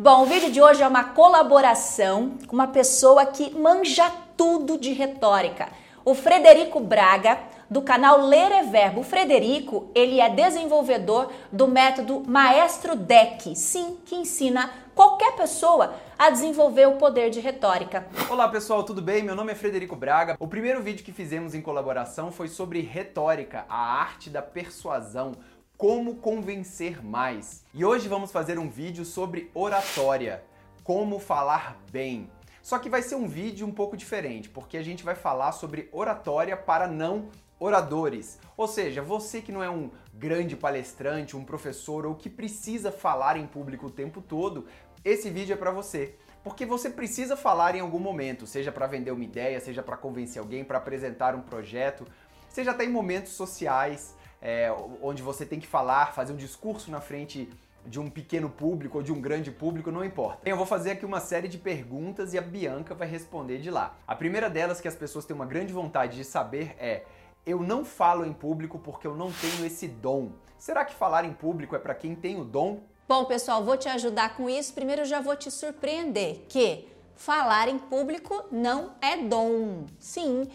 Bom, o vídeo de hoje é uma colaboração com uma pessoa que manja tudo de retórica. O Frederico Braga, do canal Ler é Verbo. O Frederico, ele é desenvolvedor do método Maestro Deck, sim, que ensina qualquer pessoa a desenvolver o poder de retórica. Olá pessoal, tudo bem? Meu nome é Frederico Braga. O primeiro vídeo que fizemos em colaboração foi sobre retórica, a arte da persuasão como convencer mais. E hoje vamos fazer um vídeo sobre oratória, como falar bem. Só que vai ser um vídeo um pouco diferente, porque a gente vai falar sobre oratória para não oradores. Ou seja, você que não é um grande palestrante, um professor ou que precisa falar em público o tempo todo, esse vídeo é para você. Porque você precisa falar em algum momento, seja para vender uma ideia, seja para convencer alguém, para apresentar um projeto, seja até em momentos sociais, é, onde você tem que falar, fazer um discurso na frente de um pequeno público ou de um grande público, não importa. Eu vou fazer aqui uma série de perguntas e a Bianca vai responder de lá. A primeira delas que as pessoas têm uma grande vontade de saber é: eu não falo em público porque eu não tenho esse dom. Será que falar em público é para quem tem o dom? Bom, pessoal, vou te ajudar com isso. Primeiro, já vou te surpreender que falar em público não é dom. Sim,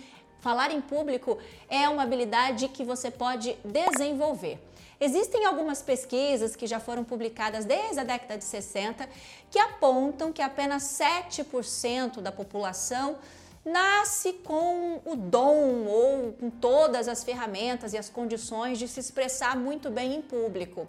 Falar em público é uma habilidade que você pode desenvolver. Existem algumas pesquisas que já foram publicadas desde a década de 60 que apontam que apenas 7% da população nasce com o dom ou com todas as ferramentas e as condições de se expressar muito bem em público.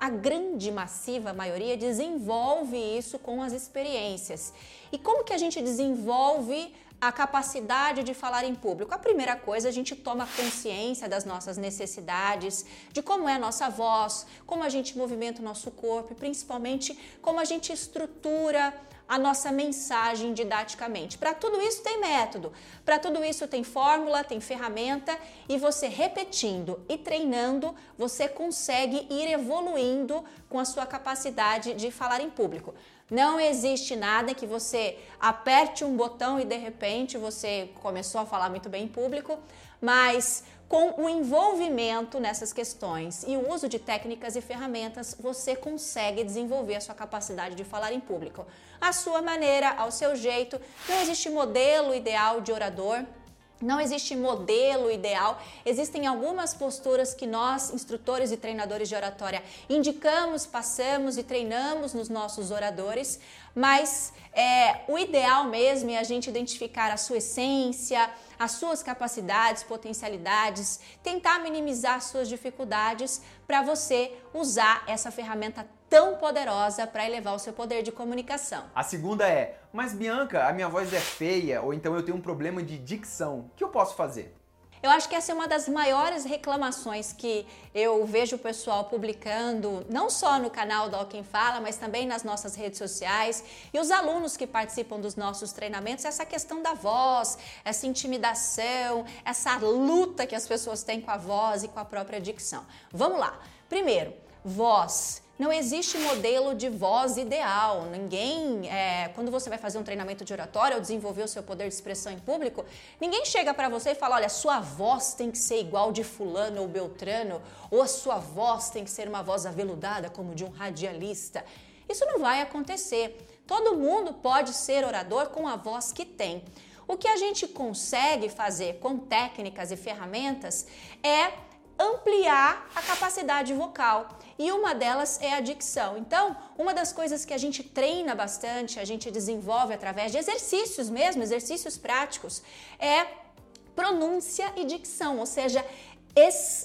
A grande massiva maioria desenvolve isso com as experiências. E como que a gente desenvolve a capacidade de falar em público. A primeira coisa, a gente toma consciência das nossas necessidades, de como é a nossa voz, como a gente movimenta o nosso corpo e principalmente como a gente estrutura a nossa mensagem didaticamente. Para tudo isso tem método, para tudo isso tem fórmula, tem ferramenta e você repetindo e treinando, você consegue ir evoluindo com a sua capacidade de falar em público. Não existe nada que você aperte um botão e de repente você começou a falar muito bem em público, mas com o envolvimento nessas questões e o uso de técnicas e ferramentas, você consegue desenvolver a sua capacidade de falar em público. A sua maneira, ao seu jeito, não existe modelo ideal de orador. Não existe modelo ideal, existem algumas posturas que nós, instrutores e treinadores de oratória, indicamos, passamos e treinamos nos nossos oradores, mas é, o ideal mesmo é a gente identificar a sua essência, as suas capacidades, potencialidades, tentar minimizar suas dificuldades para você usar essa ferramenta tão poderosa para elevar o seu poder de comunicação. A segunda é: Mas Bianca, a minha voz é feia ou então eu tenho um problema de dicção. O que eu posso fazer? Eu acho que essa é uma das maiores reclamações que eu vejo o pessoal publicando, não só no canal do Quem Fala, mas também nas nossas redes sociais e os alunos que participam dos nossos treinamentos, essa questão da voz, essa intimidação, essa luta que as pessoas têm com a voz e com a própria dicção. Vamos lá. Primeiro, voz não existe modelo de voz ideal. Ninguém, é, quando você vai fazer um treinamento de oratória ou desenvolver o seu poder de expressão em público, ninguém chega para você e fala: olha, sua voz tem que ser igual de Fulano ou Beltrano, ou a sua voz tem que ser uma voz aveludada como de um radialista. Isso não vai acontecer. Todo mundo pode ser orador com a voz que tem. O que a gente consegue fazer com técnicas e ferramentas é ampliar a capacidade vocal. E uma delas é a dicção. Então, uma das coisas que a gente treina bastante, a gente desenvolve através de exercícios mesmo, exercícios práticos, é pronúncia e dicção, ou seja,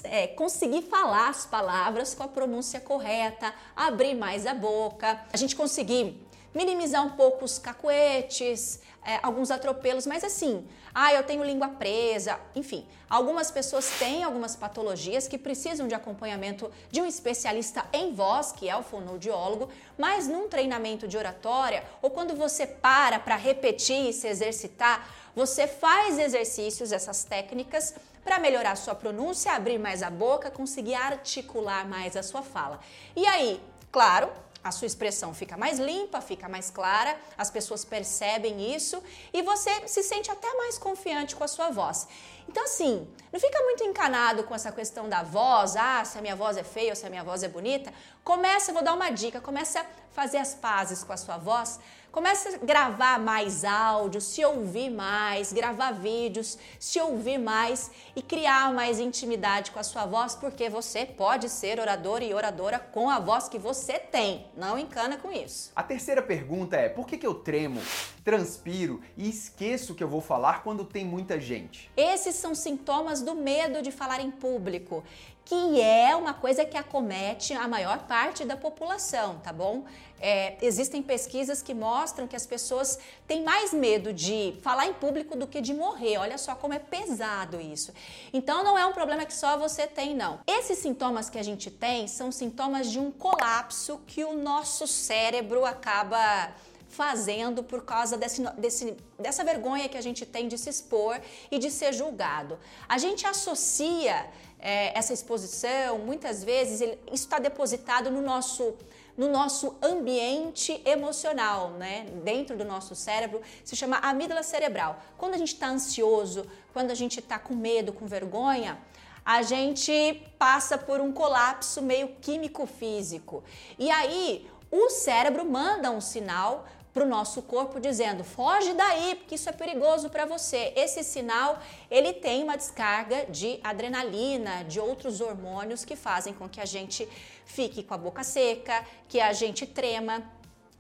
é, conseguir falar as palavras com a pronúncia correta, abrir mais a boca, a gente conseguir minimizar um pouco os cacuetes, é, alguns atropelos, mas assim, ah, eu tenho língua presa, enfim, algumas pessoas têm algumas patologias que precisam de acompanhamento de um especialista em voz, que é o fonoaudiólogo, mas num treinamento de oratória ou quando você para para repetir e se exercitar, você faz exercícios, essas técnicas, para melhorar sua pronúncia, abrir mais a boca, conseguir articular mais a sua fala. E aí, claro, a sua expressão fica mais limpa, fica mais clara, as pessoas percebem isso e você se sente até mais confiante com a sua voz. Então, assim, não fica muito encanado com essa questão da voz, ah, se a minha voz é feia ou se a minha voz é bonita. Começa, vou dar uma dica, começa a fazer as pazes com a sua voz, começa a gravar mais áudios, se ouvir mais, gravar vídeos, se ouvir mais e criar mais intimidade com a sua voz, porque você pode ser orador e oradora com a voz que você tem. Não encana com isso. A terceira pergunta é: por que, que eu tremo, transpiro e esqueço que eu vou falar quando tem muita gente? Esses são sintomas do medo de falar em público que é uma coisa que acomete a maior parte da população, tá bom? É, existem pesquisas que mostram que as pessoas têm mais medo de falar em público do que de morrer. Olha só como é pesado isso. Então não é um problema que só você tem, não. Esses sintomas que a gente tem são sintomas de um colapso que o nosso cérebro acaba fazendo por causa desse, desse, dessa vergonha que a gente tem de se expor e de ser julgado. A gente associa é, essa exposição, muitas vezes, ele, isso está depositado no nosso no nosso ambiente emocional, né? Dentro do nosso cérebro, se chama amígdala cerebral. Quando a gente está ansioso, quando a gente está com medo, com vergonha, a gente passa por um colapso meio químico-físico. E aí, o cérebro manda um sinal para o nosso corpo dizendo: foge daí, porque isso é perigoso para você. Esse sinal ele tem uma descarga de adrenalina, de outros hormônios que fazem com que a gente fique com a boca seca, que a gente trema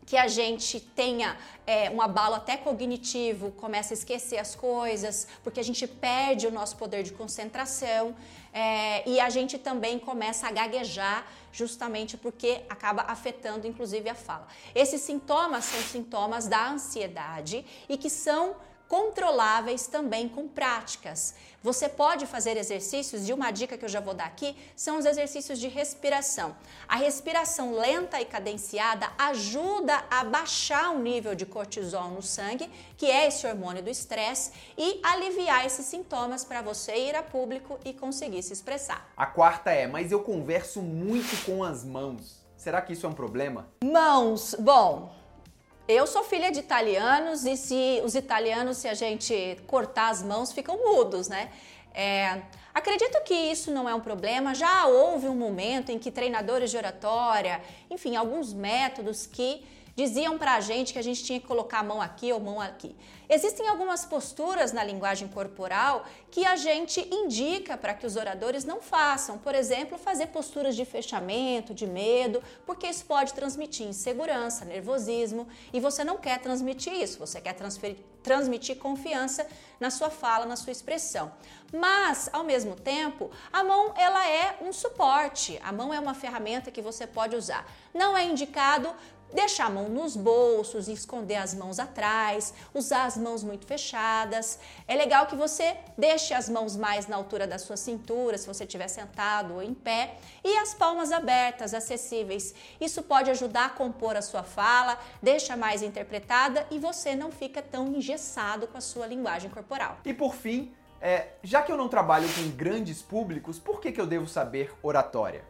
que a gente tenha é, um abalo até cognitivo, começa a esquecer as coisas, porque a gente perde o nosso poder de concentração é, e a gente também começa a gaguejar, justamente porque acaba afetando inclusive a fala. Esses sintomas são sintomas da ansiedade e que são controláveis também com práticas. Você pode fazer exercícios, e uma dica que eu já vou dar aqui são os exercícios de respiração. A respiração lenta e cadenciada ajuda a baixar o nível de cortisol no sangue, que é esse hormônio do estresse, e aliviar esses sintomas para você ir a público e conseguir se expressar. A quarta é, mas eu converso muito com as mãos. Será que isso é um problema? Mãos. Bom, eu sou filha de italianos e se os italianos, se a gente cortar as mãos, ficam mudos, né? É, acredito que isso não é um problema. Já houve um momento em que treinadores de oratória, enfim, alguns métodos que diziam para a gente que a gente tinha que colocar a mão aqui ou mão aqui. Existem algumas posturas na linguagem corporal que a gente indica para que os oradores não façam. Por exemplo, fazer posturas de fechamento, de medo, porque isso pode transmitir insegurança, nervosismo e você não quer transmitir isso, você quer transmitir confiança na sua fala, na sua expressão. Mas, ao mesmo tempo, a mão ela é um suporte. A mão é uma ferramenta que você pode usar. Não é indicado deixar a mão nos bolsos, esconder as mãos atrás, usar as mãos muito fechadas. É legal que você deixe as mãos mais na altura da sua cintura, se você estiver sentado ou em pé, e as palmas abertas, acessíveis. Isso pode ajudar a compor a sua fala, deixa mais interpretada e você não fica tão engessado com a sua linguagem corporal. E por fim, é, já que eu não trabalho com grandes públicos, por que, que eu devo saber oratória?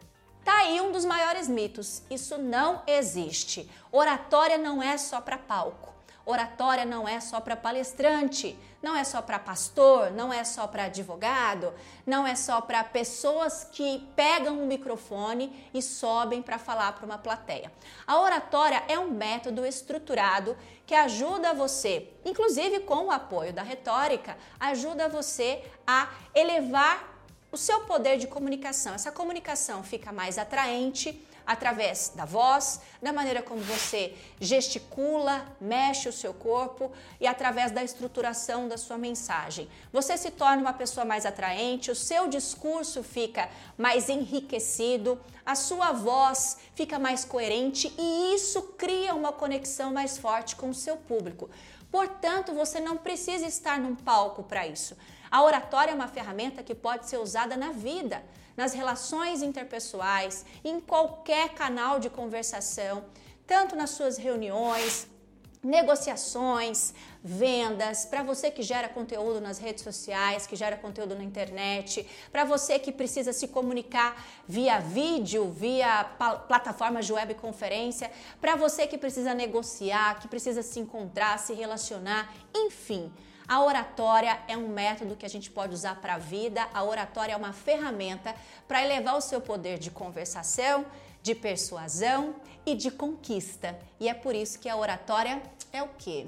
Tá aí um dos maiores mitos. Isso não existe. Oratória não é só para palco. Oratória não é só para palestrante, não é só para pastor, não é só para advogado, não é só para pessoas que pegam um microfone e sobem para falar para uma plateia. A oratória é um método estruturado que ajuda você, inclusive com o apoio da retórica, ajuda você a elevar o seu poder de comunicação. Essa comunicação fica mais atraente através da voz, da maneira como você gesticula, mexe o seu corpo e através da estruturação da sua mensagem. Você se torna uma pessoa mais atraente, o seu discurso fica mais enriquecido, a sua voz fica mais coerente e isso cria uma conexão mais forte com o seu público. Portanto, você não precisa estar num palco para isso. A oratória é uma ferramenta que pode ser usada na vida, nas relações interpessoais, em qualquer canal de conversação, tanto nas suas reuniões, negociações, vendas, para você que gera conteúdo nas redes sociais, que gera conteúdo na internet, para você que precisa se comunicar via vídeo, via plataformas de webconferência, para você que precisa negociar, que precisa se encontrar, se relacionar, enfim. A oratória é um método que a gente pode usar para a vida, a oratória é uma ferramenta para elevar o seu poder de conversação, de persuasão e de conquista. E é por isso que a oratória é o quê?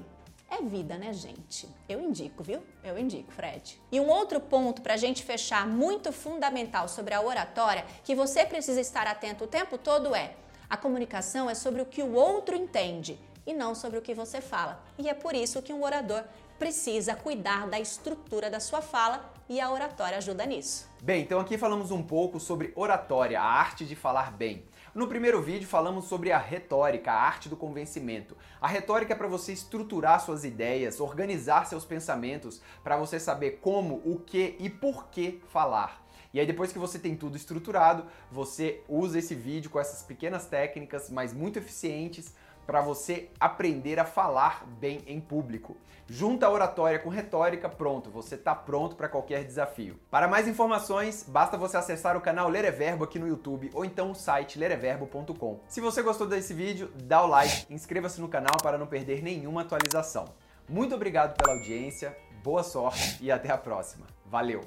É vida, né, gente? Eu indico, viu? Eu indico, Fred. E um outro ponto para a gente fechar muito fundamental sobre a oratória, que você precisa estar atento o tempo todo é: a comunicação é sobre o que o outro entende e não sobre o que você fala. E é por isso que um orador precisa cuidar da estrutura da sua fala e a oratória ajuda nisso. Bem, então aqui falamos um pouco sobre oratória, a arte de falar bem. No primeiro vídeo falamos sobre a retórica, a arte do convencimento. A retórica é para você estruturar suas ideias, organizar seus pensamentos, para você saber como, o que e por que falar. E aí depois que você tem tudo estruturado, você usa esse vídeo com essas pequenas técnicas, mas muito eficientes para você aprender a falar bem em público. Junta a oratória com retórica, pronto, você está pronto para qualquer desafio. Para mais informações, basta você acessar o canal Ler é Verbo aqui no YouTube ou então o site lereverbo.com. Se você gostou desse vídeo, dá o like, inscreva-se no canal para não perder nenhuma atualização. Muito obrigado pela audiência, boa sorte e até a próxima. Valeu!